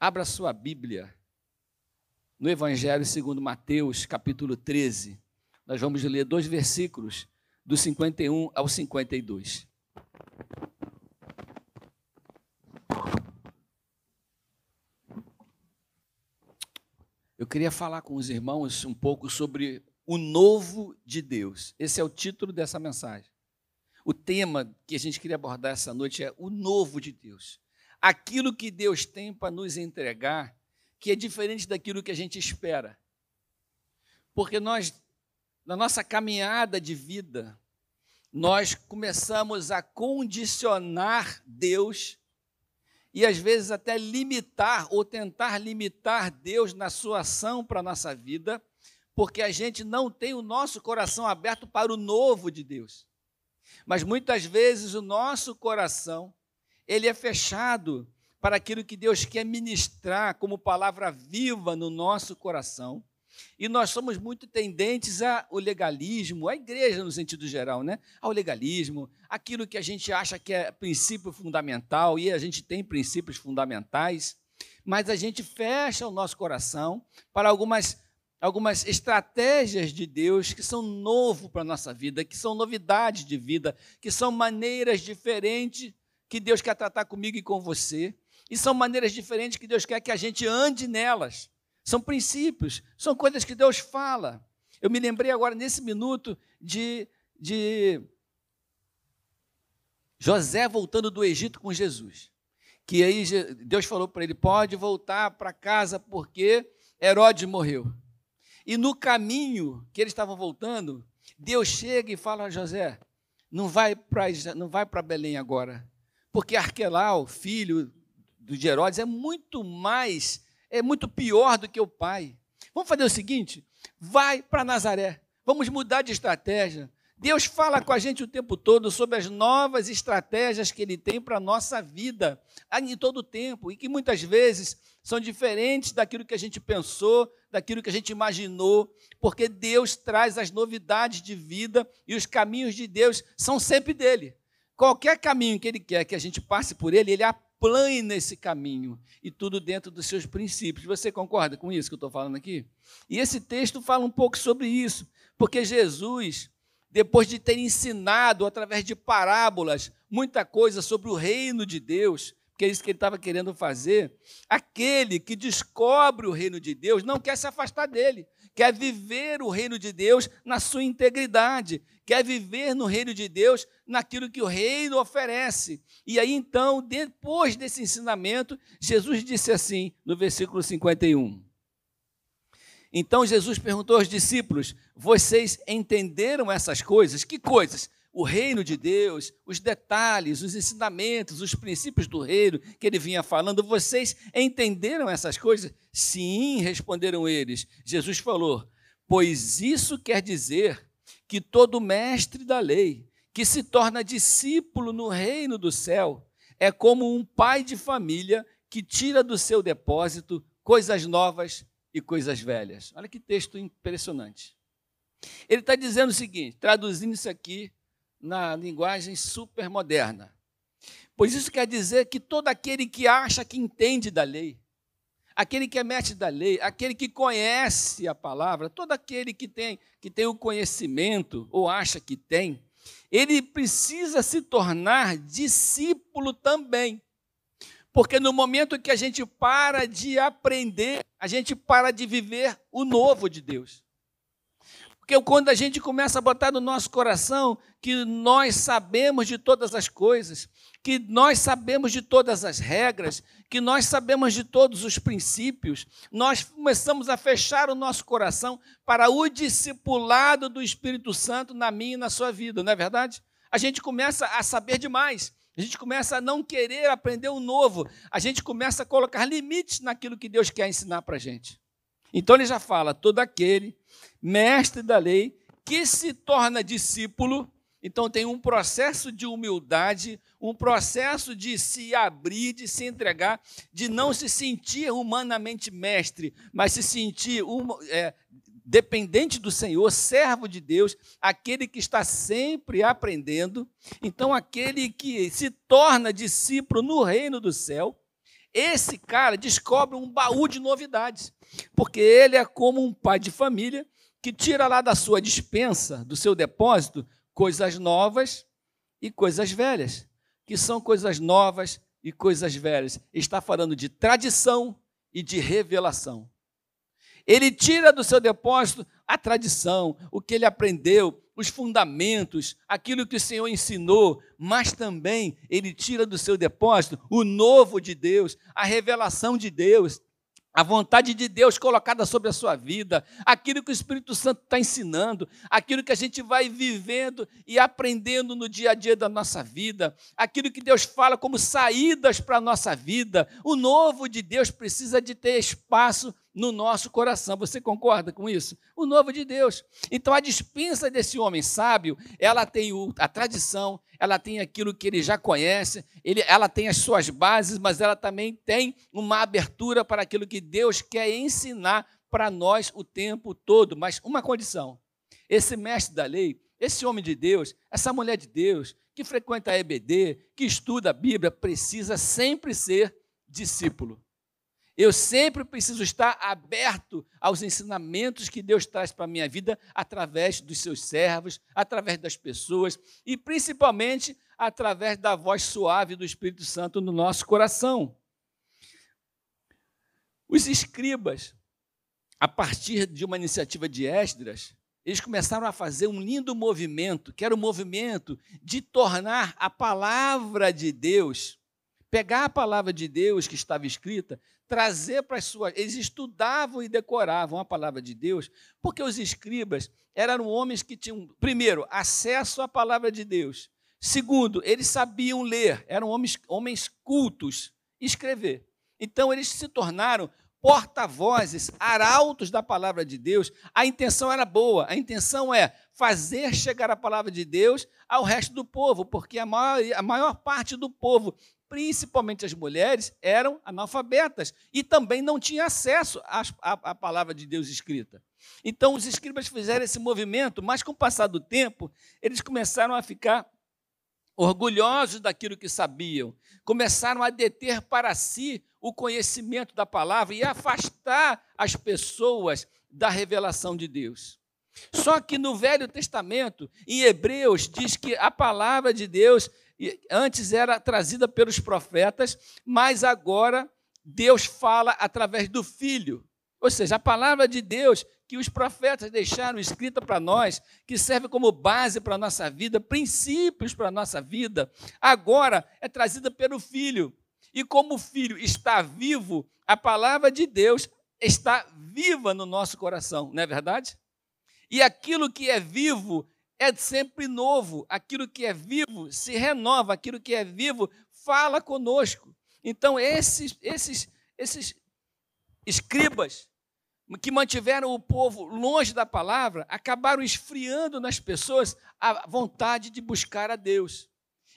Abra sua Bíblia no Evangelho segundo Mateus, capítulo 13. Nós vamos ler dois versículos, do 51 ao 52. Eu queria falar com os irmãos um pouco sobre o novo de Deus. Esse é o título dessa mensagem. O tema que a gente queria abordar essa noite é o novo de Deus. Aquilo que Deus tem para nos entregar, que é diferente daquilo que a gente espera. Porque nós, na nossa caminhada de vida, nós começamos a condicionar Deus e às vezes até limitar ou tentar limitar Deus na sua ação para a nossa vida, porque a gente não tem o nosso coração aberto para o novo de Deus. Mas muitas vezes o nosso coração, ele é fechado para aquilo que Deus quer ministrar como palavra viva no nosso coração. E nós somos muito tendentes ao legalismo, à igreja no sentido geral, né? Ao legalismo, aquilo que a gente acha que é princípio fundamental, e a gente tem princípios fundamentais, mas a gente fecha o nosso coração para algumas algumas estratégias de Deus que são novo para a nossa vida, que são novidades de vida, que são maneiras diferentes que Deus quer tratar comigo e com você, e são maneiras diferentes que Deus quer que a gente ande nelas. São princípios, são coisas que Deus fala. Eu me lembrei agora, nesse minuto, de, de José voltando do Egito com Jesus. Que aí Deus falou para ele: pode voltar para casa porque Herodes morreu. E no caminho que eles estavam voltando, Deus chega e fala a José: não vai para não vai para Belém agora, porque Arquelau, filho de Herodes, é muito mais, é muito pior do que o pai. Vamos fazer o seguinte: vai para Nazaré. Vamos mudar de estratégia. Deus fala com a gente o tempo todo sobre as novas estratégias que Ele tem para a nossa vida, em todo o tempo, e que muitas vezes são diferentes daquilo que a gente pensou, daquilo que a gente imaginou, porque Deus traz as novidades de vida e os caminhos de Deus são sempre dele. Qualquer caminho que Ele quer que a gente passe por Ele, Ele aplane nesse caminho, e tudo dentro dos seus princípios. Você concorda com isso que eu estou falando aqui? E esse texto fala um pouco sobre isso, porque Jesus depois de ter ensinado através de parábolas muita coisa sobre o reino de Deus, que é isso que ele estava querendo fazer, aquele que descobre o reino de Deus não quer se afastar dele, quer viver o reino de Deus na sua integridade, quer viver no reino de Deus naquilo que o reino oferece. E aí então, depois desse ensinamento, Jesus disse assim, no versículo 51. Então Jesus perguntou aos discípulos: Vocês entenderam essas coisas? Que coisas? O reino de Deus, os detalhes, os ensinamentos, os princípios do reino que ele vinha falando, vocês entenderam essas coisas? Sim, responderam eles. Jesus falou: Pois isso quer dizer que todo mestre da lei que se torna discípulo no reino do céu é como um pai de família que tira do seu depósito coisas novas e coisas velhas. Olha que texto impressionante. Ele está dizendo o seguinte, traduzindo isso aqui na linguagem super moderna. Pois isso quer dizer que todo aquele que acha que entende da lei, aquele que é mestre da lei, aquele que conhece a palavra, todo aquele que tem, que tem o conhecimento ou acha que tem, ele precisa se tornar discípulo também. Porque no momento que a gente para de aprender, a gente para de viver o novo de Deus. Porque quando a gente começa a botar no nosso coração que nós sabemos de todas as coisas, que nós sabemos de todas as regras, que nós sabemos de todos os princípios, nós começamos a fechar o nosso coração para o discipulado do Espírito Santo na minha e na sua vida, não é verdade? A gente começa a saber demais. A gente começa a não querer aprender o novo. A gente começa a colocar limites naquilo que Deus quer ensinar para a gente. Então ele já fala: todo aquele mestre da lei que se torna discípulo, então tem um processo de humildade, um processo de se abrir, de se entregar, de não se sentir humanamente mestre, mas se sentir um, é, dependente do Senhor, servo de Deus, aquele que está sempre aprendendo. Então, aquele que se torna discípulo no reino do céu, esse cara descobre um baú de novidades, porque ele é como um pai de família que tira lá da sua dispensa, do seu depósito, coisas novas e coisas velhas, que são coisas novas e coisas velhas. Está falando de tradição e de revelação. Ele tira do seu depósito a tradição, o que ele aprendeu, os fundamentos, aquilo que o Senhor ensinou, mas também ele tira do seu depósito o novo de Deus, a revelação de Deus, a vontade de Deus colocada sobre a sua vida, aquilo que o Espírito Santo está ensinando, aquilo que a gente vai vivendo e aprendendo no dia a dia da nossa vida, aquilo que Deus fala como saídas para a nossa vida. O novo de Deus precisa de ter espaço no nosso coração. Você concorda com isso? O novo de Deus. Então a dispensa desse homem sábio, ela tem a tradição, ela tem aquilo que ele já conhece, ele, ela tem as suas bases, mas ela também tem uma abertura para aquilo que Deus quer ensinar para nós o tempo todo. Mas uma condição: esse mestre da lei, esse homem de Deus, essa mulher de Deus, que frequenta a EBD, que estuda a Bíblia, precisa sempre ser discípulo. Eu sempre preciso estar aberto aos ensinamentos que Deus traz para a minha vida através dos seus servos, através das pessoas e principalmente através da voz suave do Espírito Santo no nosso coração. Os escribas, a partir de uma iniciativa de Esdras, eles começaram a fazer um lindo movimento, que era o movimento de tornar a palavra de Deus, pegar a palavra de Deus que estava escrita, trazer para as suas. Eles estudavam e decoravam a palavra de Deus, porque os escribas eram homens que tinham, primeiro, acesso à palavra de Deus. Segundo, eles sabiam ler, eram homens, homens cultos, escrever. Então, eles se tornaram porta-vozes, arautos da palavra de Deus. A intenção era boa, a intenção é fazer chegar a palavra de Deus ao resto do povo, porque a maior, a maior parte do povo principalmente as mulheres, eram analfabetas e também não tinham acesso à, à, à, palavra de Deus escrita. Então, os escribas fizeram esse movimento, mas com o passar do tempo, eles começaram a ficar orgulhosos daquilo que sabiam, começaram a deter para si o conhecimento da palavra e afastar as pessoas da revelação de Deus. Só que no Velho Testamento, em Hebreus, diz que a palavra de Deus antes era trazida pelos profetas, mas agora Deus fala através do Filho. Ou seja, a palavra de Deus que os profetas deixaram escrita para nós, que serve como base para a nossa vida, princípios para a nossa vida, agora é trazida pelo Filho. E como o Filho está vivo, a palavra de Deus está viva no nosso coração, não é verdade? E aquilo que é vivo é sempre novo, aquilo que é vivo se renova, aquilo que é vivo fala conosco. Então, esses, esses, esses escribas que mantiveram o povo longe da palavra acabaram esfriando nas pessoas a vontade de buscar a Deus.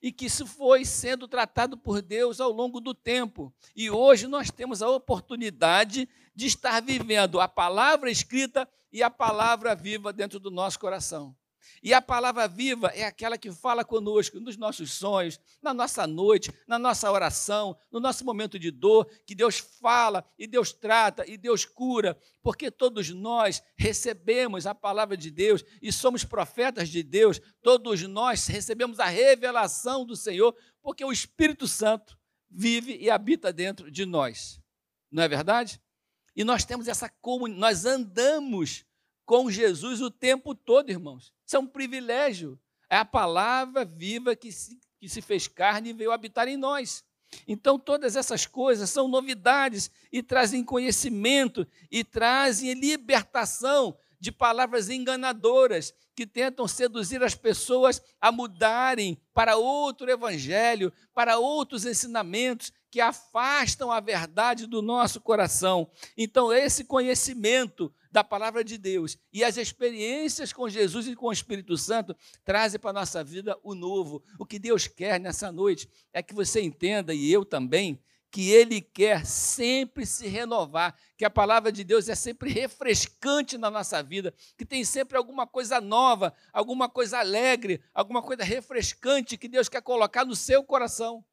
E que isso foi sendo tratado por Deus ao longo do tempo. E hoje nós temos a oportunidade de estar vivendo a palavra escrita e a palavra viva dentro do nosso coração. E a palavra viva é aquela que fala conosco nos nossos sonhos, na nossa noite, na nossa oração, no nosso momento de dor, que Deus fala e Deus trata e Deus cura, porque todos nós recebemos a palavra de Deus e somos profetas de Deus, todos nós recebemos a revelação do Senhor, porque o Espírito Santo vive e habita dentro de nós. Não é verdade? E nós temos essa comunidade, nós andamos com Jesus o tempo todo, irmãos. Isso é um privilégio. É a palavra viva que se, que se fez carne e veio habitar em nós. Então, todas essas coisas são novidades e trazem conhecimento e trazem libertação de palavras enganadoras que tentam seduzir as pessoas a mudarem para outro evangelho, para outros ensinamentos que afastam a verdade do nosso coração. Então, esse conhecimento da palavra de Deus e as experiências com Jesus e com o Espírito Santo trazem para a nossa vida o novo. O que Deus quer nessa noite é que você entenda, e eu também, que Ele quer sempre se renovar, que a palavra de Deus é sempre refrescante na nossa vida, que tem sempre alguma coisa nova, alguma coisa alegre, alguma coisa refrescante que Deus quer colocar no seu coração,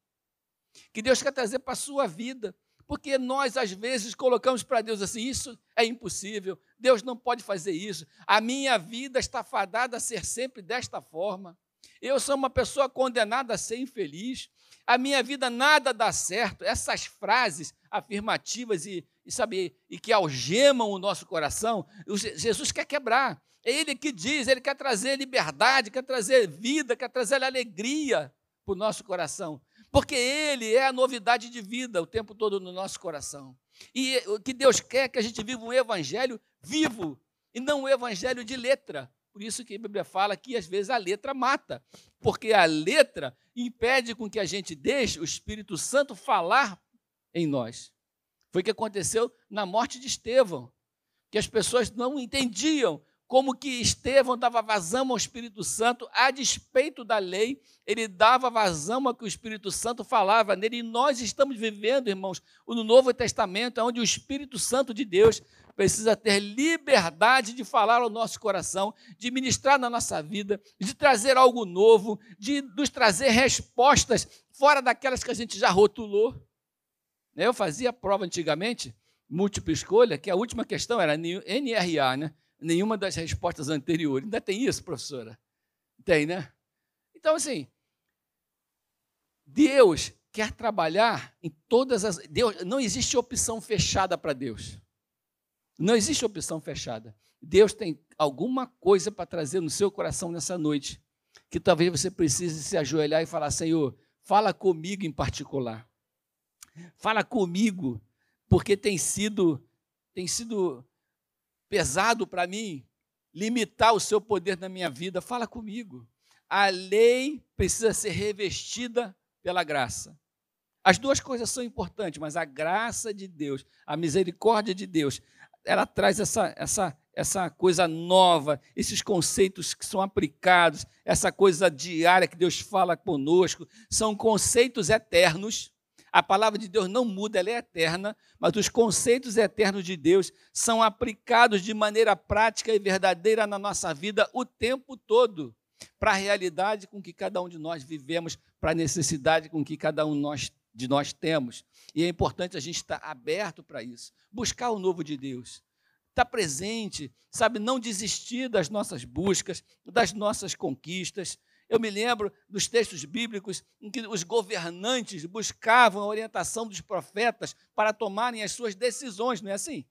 que Deus quer trazer para a sua vida Porque nós, às vezes, colocamos para Deus assim: isso é impossível, Deus não pode fazer isso, a minha vida está fadada a ser sempre desta forma. Eu sou uma pessoa condenada a ser infeliz, a minha vida nada dá certo. Essas frases afirmativas e, e, sabe, e que algemam o nosso coração, Jesus quer quebrar. É Ele que diz, Ele quer trazer liberdade, quer trazer vida, quer trazer alegria para o nosso coração. Porque Ele é a novidade de vida o tempo todo no nosso coração. E o que Deus quer é que a gente viva um evangelho vivo e não um evangelho de letra. Por isso que a Bíblia fala que às vezes a letra mata, porque a letra impede com que a gente deixe o Espírito Santo falar em nós. Foi o que aconteceu na morte de Estevão, que as pessoas não entendiam como que Estevão dava vazão ao Espírito Santo, a despeito da lei, ele dava vazão ao que o Espírito Santo falava nele, e nós estamos vivendo, irmãos, no Novo Testamento, onde o Espírito Santo de Deus precisa ter liberdade de falar ao nosso coração, de ministrar na nossa vida, de trazer algo novo, de nos trazer respostas fora daquelas que a gente já rotulou. Eu fazia prova antigamente, múltipla escolha, que a última questão era NRA, né? Nenhuma das respostas anteriores. Ainda tem isso, professora? Tem, né? Então, assim, Deus quer trabalhar em todas as. Deus, não existe opção fechada para Deus. Não existe opção fechada. Deus tem alguma coisa para trazer no seu coração nessa noite, que talvez você precise se ajoelhar e falar: Senhor, fala comigo em particular. Fala comigo, porque tem sido tem sido pesado para mim limitar o seu poder na minha vida, fala comigo. A lei precisa ser revestida pela graça. As duas coisas são importantes, mas a graça de Deus, a misericórdia de Deus, ela traz essa, essa, essa coisa nova, esses conceitos que são aplicados, essa coisa diária que Deus fala conosco, são conceitos eternos a palavra de Deus não muda, ela é eterna, mas os conceitos eternos de Deus são aplicados de maneira prática e verdadeira na nossa vida o tempo todo, para a realidade com que cada um de nós vivemos, para a necessidade com que cada um nós, de nós temos. E é importante a gente estar aberto para isso, buscar o novo de Deus estar presente, sabe, não desistir das nossas buscas, das nossas conquistas, eu me lembro dos textos bíblicos em que os governantes buscavam a orientação dos profetas para tomarem as suas decisões, não é assim?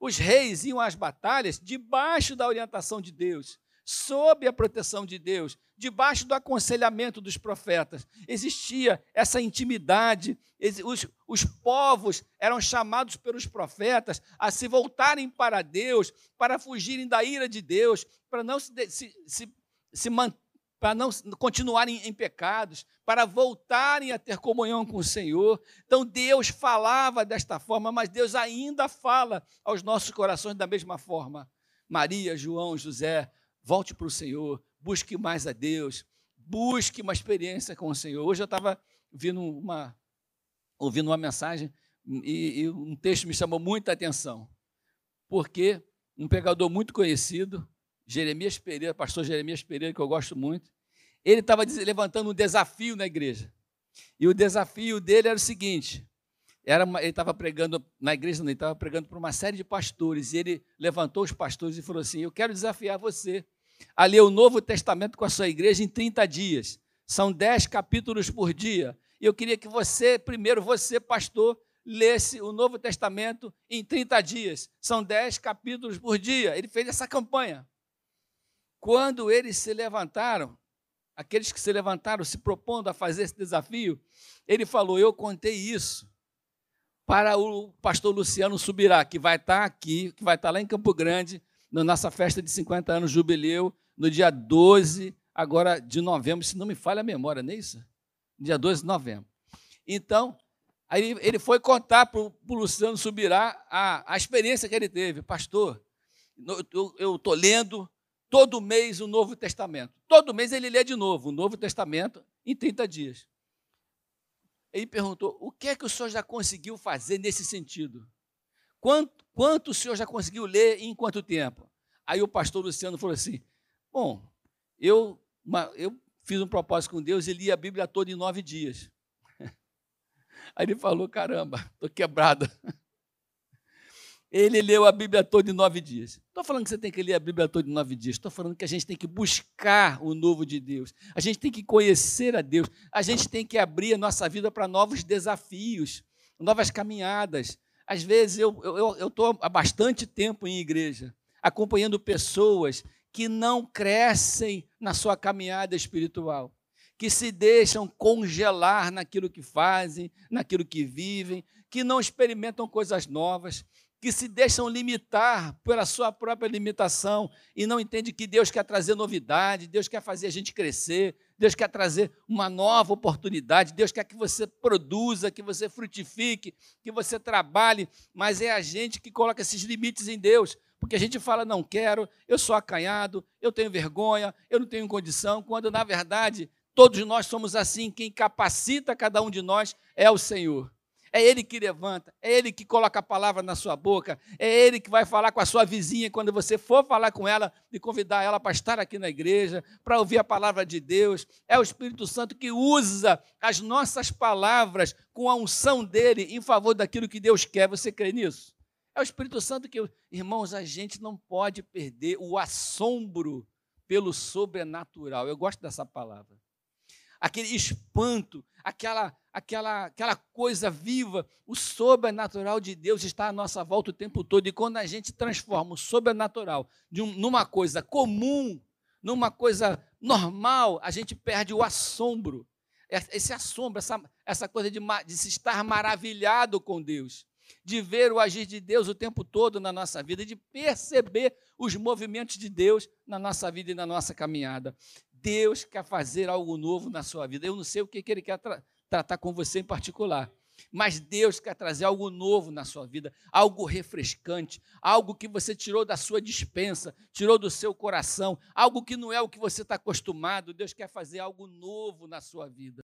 Os reis iam às batalhas debaixo da orientação de Deus, sob a proteção de Deus, debaixo do aconselhamento dos profetas. Existia essa intimidade, os, os povos eram chamados pelos profetas a se voltarem para Deus, para fugirem da ira de Deus, para não se, se, se, se para não continuarem em pecados, para voltarem a ter comunhão com o Senhor. Então Deus falava desta forma, mas Deus ainda fala aos nossos corações da mesma forma. Maria, João, José, volte para o Senhor, busque mais a Deus, busque uma experiência com o Senhor. Hoje eu estava ouvindo uma, ouvindo uma mensagem e, e um texto me chamou muita atenção, porque um pregador muito conhecido, Jeremias Pereira, pastor Jeremias Pereira, que eu gosto muito, ele estava levantando um desafio na igreja. E o desafio dele era o seguinte: era uma, ele estava pregando na igreja, ele estava pregando para uma série de pastores, e ele levantou os pastores e falou assim: Eu quero desafiar você a ler o Novo Testamento com a sua igreja em 30 dias. São 10 capítulos por dia. E eu queria que você, primeiro, você, pastor, lesse o Novo Testamento em 30 dias. São 10 capítulos por dia. Ele fez essa campanha. Quando eles se levantaram, aqueles que se levantaram se propondo a fazer esse desafio, ele falou: Eu contei isso para o pastor Luciano Subirá, que vai estar aqui, que vai estar lá em Campo Grande, na nossa festa de 50 anos jubileu, no dia 12 agora de novembro, se não me falha a memória, não é isso? Dia 12 de novembro. Então, aí ele foi contar para o Luciano Subirá a, a experiência que ele teve. Pastor, eu estou lendo todo mês o Novo Testamento. Todo mês ele lê de novo o Novo Testamento em 30 dias. Ele perguntou: o que é que o senhor já conseguiu fazer nesse sentido? Quanto, quanto o senhor já conseguiu ler e em quanto tempo? Aí o pastor Luciano falou assim: Bom, eu, uma, eu fiz um propósito com Deus e li a Bíblia toda em nove dias. Aí ele falou: caramba, estou quebrado. Ele leu a Bíblia toda em nove dias. Estou falando que você tem que ler a Bíblia toda em nove dias. Estou falando que a gente tem que buscar o novo de Deus. A gente tem que conhecer a Deus. A gente tem que abrir a nossa vida para novos desafios, novas caminhadas. Às vezes eu estou há bastante tempo em igreja, acompanhando pessoas que não crescem na sua caminhada espiritual, que se deixam congelar naquilo que fazem, naquilo que vivem, que não experimentam coisas novas, que se deixam limitar pela sua própria limitação e não entende que Deus quer trazer novidade, Deus quer fazer a gente crescer, Deus quer trazer uma nova oportunidade, Deus quer que você produza, que você frutifique, que você trabalhe, mas é a gente que coloca esses limites em Deus, porque a gente fala, não quero, eu sou acanhado, eu tenho vergonha, eu não tenho condição, quando na verdade todos nós somos assim, quem capacita cada um de nós é o Senhor. É Ele que levanta, é Ele que coloca a palavra na sua boca, é Ele que vai falar com a sua vizinha quando você for falar com ela e convidar ela para estar aqui na igreja, para ouvir a palavra de Deus. É o Espírito Santo que usa as nossas palavras com a unção dele em favor daquilo que Deus quer. Você crê nisso? É o Espírito Santo que, irmãos, a gente não pode perder o assombro pelo sobrenatural. Eu gosto dessa palavra. Aquele espanto, aquela aquela, aquela coisa viva, o sobrenatural de Deus está à nossa volta o tempo todo. E quando a gente transforma o sobrenatural de um, numa coisa comum, numa coisa normal, a gente perde o assombro. Esse assombro, essa, essa coisa de, de se estar maravilhado com Deus, de ver o agir de Deus o tempo todo na nossa vida, de perceber os movimentos de Deus na nossa vida e na nossa caminhada. Deus quer fazer algo novo na sua vida. Eu não sei o que, que Ele quer tratar com você em particular. Mas Deus quer trazer algo novo na sua vida, algo refrescante, algo que você tirou da sua dispensa, tirou do seu coração, algo que não é o que você está acostumado. Deus quer fazer algo novo na sua vida.